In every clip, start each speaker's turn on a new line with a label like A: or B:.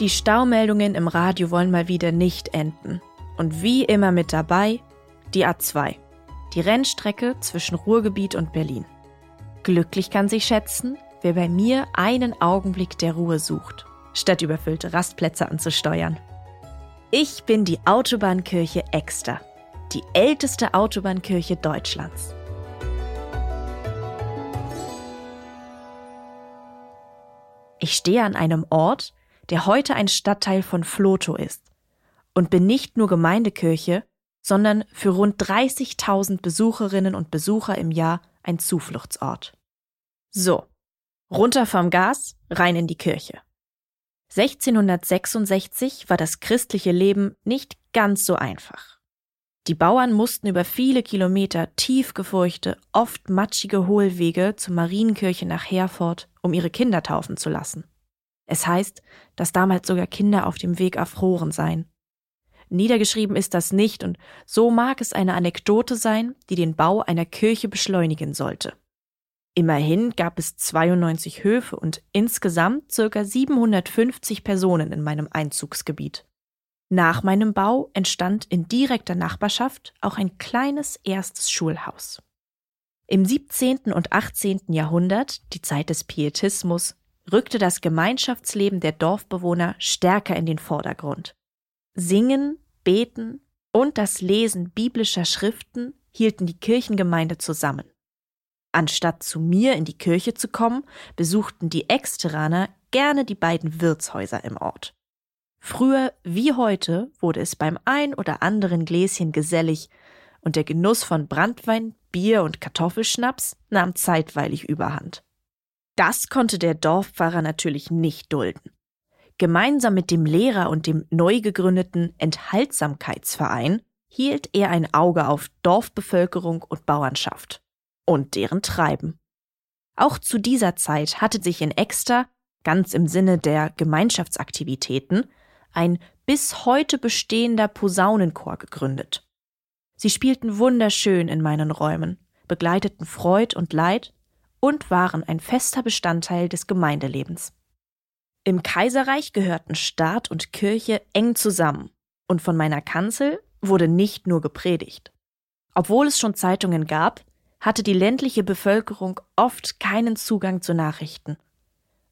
A: Die Staumeldungen im Radio wollen mal wieder nicht enden. Und wie immer mit dabei die A2, die Rennstrecke zwischen Ruhrgebiet und Berlin. Glücklich kann sich schätzen, wer bei mir einen Augenblick der Ruhe sucht, statt überfüllte Rastplätze anzusteuern. Ich bin die Autobahnkirche Exter, die älteste Autobahnkirche Deutschlands. Ich stehe an einem Ort, der heute ein Stadtteil von Floto ist und bin nicht nur Gemeindekirche, sondern für rund 30.000 Besucherinnen und Besucher im Jahr ein Zufluchtsort. So, runter vom Gas, rein in die Kirche. 1666 war das christliche Leben nicht ganz so einfach. Die Bauern mussten über viele Kilometer tiefgefurchte, oft matschige Hohlwege zur Marienkirche nach Herford, um ihre Kinder taufen zu lassen. Es heißt, dass damals sogar Kinder auf dem Weg erfroren seien. Niedergeschrieben ist das nicht und so mag es eine Anekdote sein, die den Bau einer Kirche beschleunigen sollte. Immerhin gab es 92 Höfe und insgesamt circa 750 Personen in meinem Einzugsgebiet. Nach meinem Bau entstand in direkter Nachbarschaft auch ein kleines erstes Schulhaus. Im 17. und 18. Jahrhundert, die Zeit des Pietismus, rückte das Gemeinschaftsleben der Dorfbewohner stärker in den Vordergrund. Singen, Beten und das Lesen biblischer Schriften hielten die Kirchengemeinde zusammen. Anstatt zu mir in die Kirche zu kommen, besuchten die Exteraner gerne die beiden Wirtshäuser im Ort. Früher wie heute wurde es beim ein oder anderen Gläschen gesellig und der Genuss von Brandwein, Bier und Kartoffelschnaps nahm zeitweilig überhand. Das konnte der Dorfpfarrer natürlich nicht dulden. Gemeinsam mit dem Lehrer und dem neu gegründeten Enthaltsamkeitsverein hielt er ein Auge auf Dorfbevölkerung und Bauernschaft und deren Treiben. Auch zu dieser Zeit hatte sich in Exter, ganz im Sinne der Gemeinschaftsaktivitäten, ein bis heute bestehender Posaunenchor gegründet. Sie spielten wunderschön in meinen Räumen, begleiteten Freud und Leid und waren ein fester Bestandteil des Gemeindelebens. Im Kaiserreich gehörten Staat und Kirche eng zusammen, und von meiner Kanzel wurde nicht nur gepredigt. Obwohl es schon Zeitungen gab, hatte die ländliche Bevölkerung oft keinen Zugang zu Nachrichten.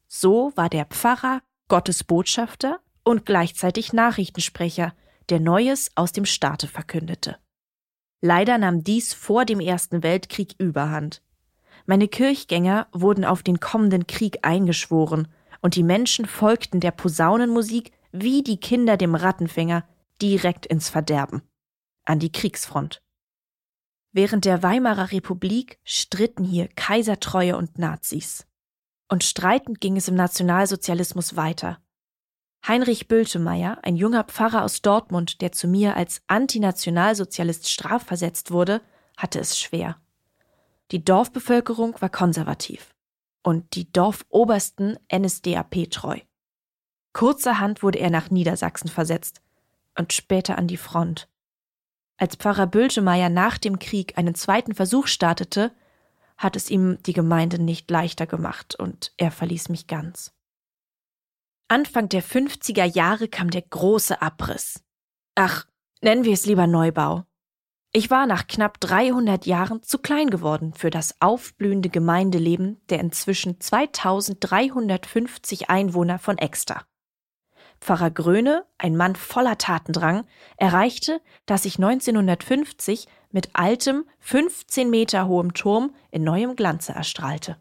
A: So war der Pfarrer Gottes Botschafter und gleichzeitig Nachrichtensprecher, der Neues aus dem Staate verkündete. Leider nahm dies vor dem Ersten Weltkrieg überhand. Meine Kirchgänger wurden auf den kommenden Krieg eingeschworen, und die Menschen folgten der Posaunenmusik wie die Kinder dem Rattenfänger direkt ins Verderben, an die Kriegsfront. Während der Weimarer Republik stritten hier Kaisertreue und Nazis. Und streitend ging es im Nationalsozialismus weiter. Heinrich Bültemeyer, ein junger Pfarrer aus Dortmund, der zu mir als Antinationalsozialist strafversetzt wurde, hatte es schwer. Die Dorfbevölkerung war konservativ und die Dorfobersten NSDAP treu. Kurzerhand wurde er nach Niedersachsen versetzt und später an die Front. Als Pfarrer Bültemeyer nach dem Krieg einen zweiten Versuch startete, hat es ihm die Gemeinde nicht leichter gemacht und er verließ mich ganz. Anfang der 50er Jahre kam der große Abriss. Ach, nennen wir es lieber Neubau. Ich war nach knapp 300 Jahren zu klein geworden für das aufblühende Gemeindeleben der inzwischen 2350 Einwohner von Exter. Pfarrer Gröne, ein Mann voller Tatendrang, erreichte, dass ich 1950 mit altem, 15 Meter hohem Turm in neuem Glanze erstrahlte.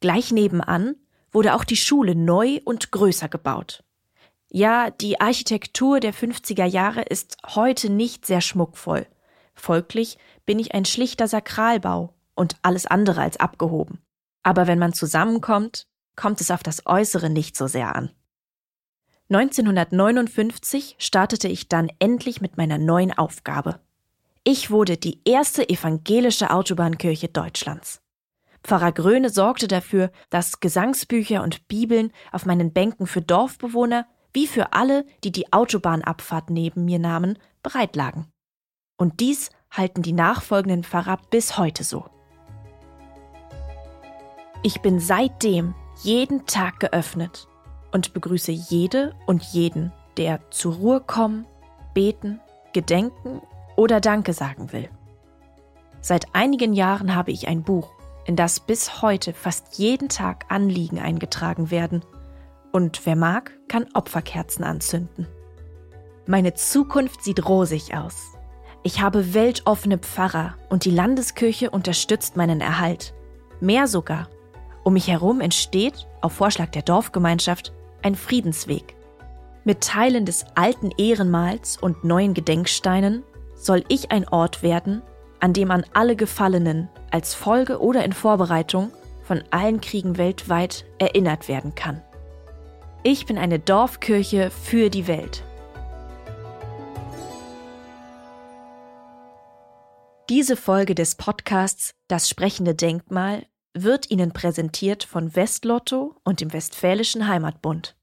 A: Gleich nebenan wurde auch die Schule neu und größer gebaut. Ja, die Architektur der 50er Jahre ist heute nicht sehr schmuckvoll – Folglich bin ich ein schlichter Sakralbau und alles andere als abgehoben. Aber wenn man zusammenkommt, kommt es auf das Äußere nicht so sehr an. 1959 startete ich dann endlich mit meiner neuen Aufgabe. Ich wurde die erste evangelische Autobahnkirche Deutschlands. Pfarrer Gröne sorgte dafür, dass Gesangsbücher und Bibeln auf meinen Bänken für Dorfbewohner wie für alle, die die Autobahnabfahrt neben mir nahmen, bereitlagen. Und dies halten die nachfolgenden Pfarrer bis heute so. Ich bin seitdem jeden Tag geöffnet. und begrüße jede und jeden, der zur Ruhe kommen, beten, gedenken oder Danke sagen will. Seit einigen Jahren habe ich ein Buch, in das bis heute fast jeden Tag Anliegen eingetragen werden. Und wer mag, kann Opferkerzen anzünden. Meine Zukunft sieht rosig aus. Ich habe weltoffene Pfarrer und die Landeskirche unterstützt meinen Erhalt. Mehr sogar. Um mich herum entsteht, auf Vorschlag der Dorfgemeinschaft, ein Friedensweg. Mit Teilen des alten Ehrenmals und neuen Gedenksteinen soll ich ein Ort werden, an dem an alle Gefallenen als Folge oder in Vorbereitung von allen Kriegen weltweit erinnert werden kann. Ich bin eine Dorfkirche für die Welt. Diese Folge des Podcasts Das sprechende Denkmal wird Ihnen präsentiert von Westlotto und dem Westfälischen Heimatbund.